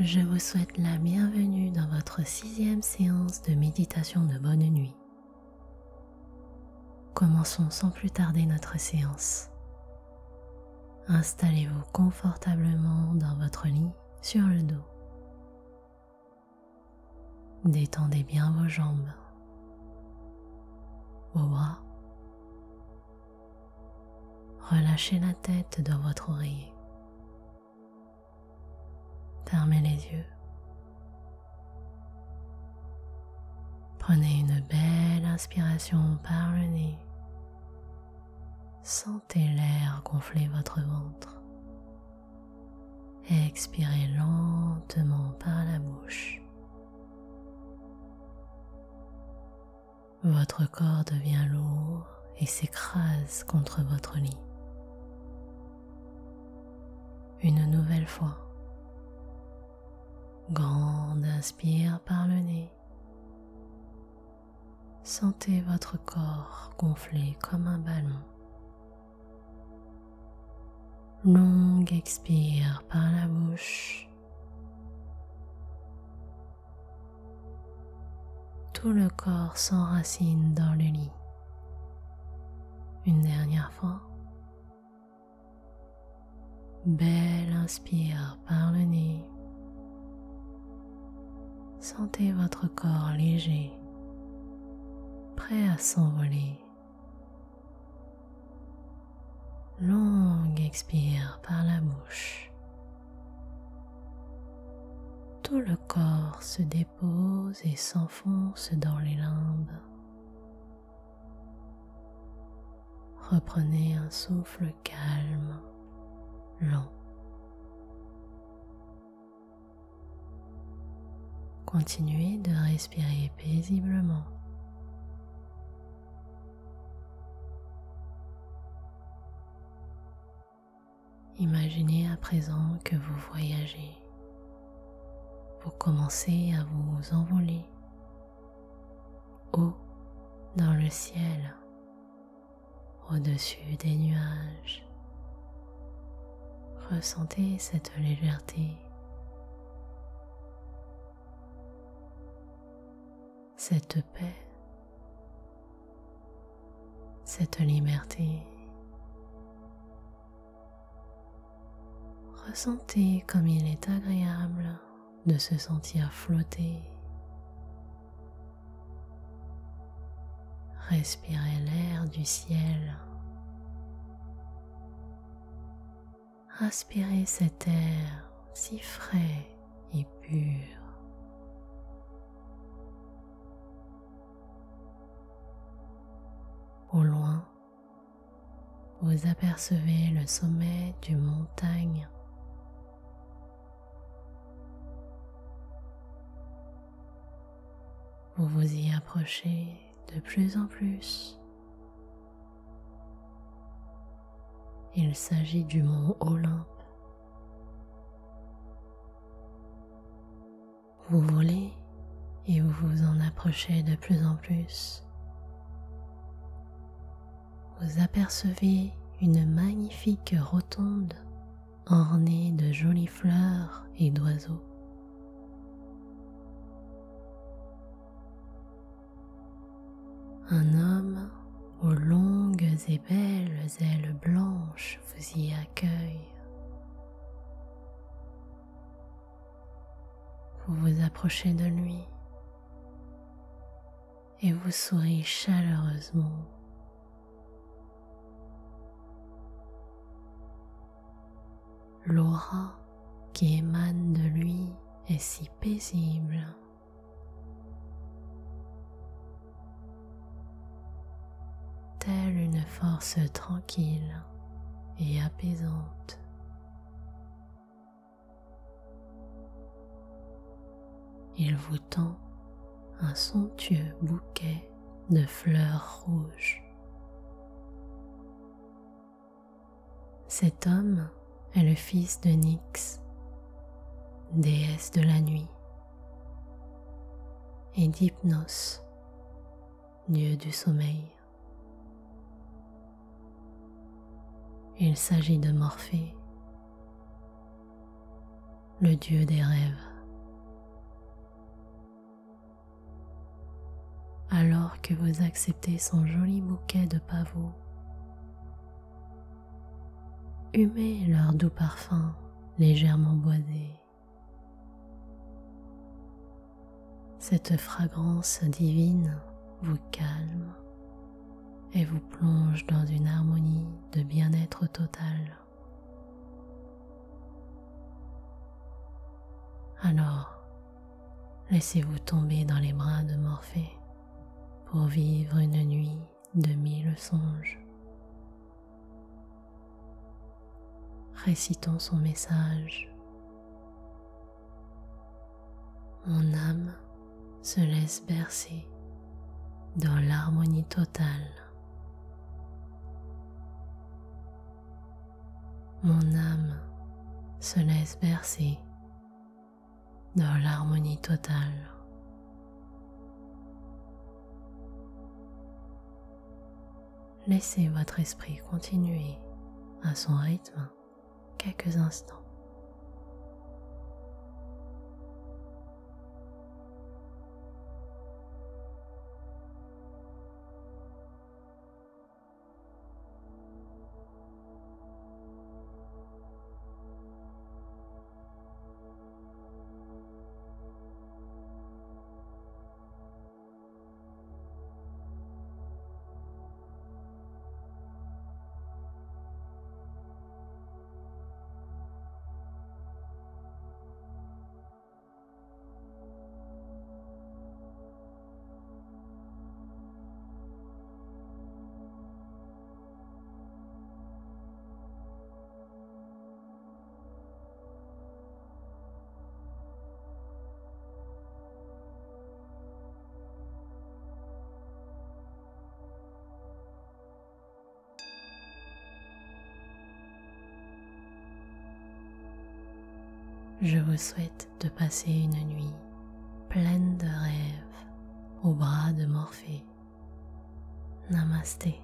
Je vous souhaite la bienvenue dans votre sixième séance de méditation de bonne nuit. Commençons sans plus tarder notre séance. Installez-vous confortablement dans votre lit sur le dos. Détendez bien vos jambes, vos bras. Relâchez la tête dans votre oreiller. Fermez les yeux. Prenez une belle inspiration par le nez. Sentez l'air gonfler votre ventre. Expirez lentement par la bouche. Votre corps devient lourd et s'écrase contre votre lit. Une nouvelle fois. Grande inspire par le nez. Sentez votre corps gonfler comme un ballon. Longue expire par la bouche. Tout le corps s'enracine dans le lit. Une dernière fois. Belle inspire par le nez. Sentez votre corps léger, prêt à s'envoler. Longue expire par la bouche. Tout le corps se dépose et s'enfonce dans les limbes. Reprenez un souffle calme, lent. Continuez de respirer paisiblement. Imaginez à présent que vous voyagez. Vous commencez à vous envoler haut dans le ciel, au-dessus des nuages. Ressentez cette légèreté cette paix, cette liberté. Ressentez comme il est agréable de se sentir flotter. Respirez l'air du ciel. Aspirez cet air si frais et pur. Vous apercevez le sommet d'une montagne. Vous vous y approchez de plus en plus. Il s'agit du mont Olympe. Vous volez et vous vous en approchez de plus en plus vous apercevez une magnifique rotonde ornée de jolies fleurs et d'oiseaux. Un homme aux longues et belles ailes blanches vous y accueille. Vous vous approchez de lui et vous souriez chaleureusement. L'aura qui émane de lui est si paisible. Telle une force tranquille et apaisante. Il vous tend un somptueux bouquet de fleurs rouges. Cet homme est le fils de Nyx, déesse de la nuit, et d'Hypnos, dieu du sommeil. Il s'agit de Morphée, le dieu des rêves. Alors que vous acceptez son joli bouquet de pavots Humez leur doux parfum légèrement boisé. Cette fragrance divine vous calme et vous plonge dans une harmonie de bien-être total. Alors, laissez-vous tomber dans les bras de Morphée pour vivre une nuit de mille songes. Récitons son message. Mon âme se laisse bercer dans l'harmonie totale. Mon âme se laisse bercer dans l'harmonie totale. Laissez votre esprit continuer à son rythme quelques instants. Je vous souhaite de passer une nuit pleine de rêves au bras de Morphée. Namasté.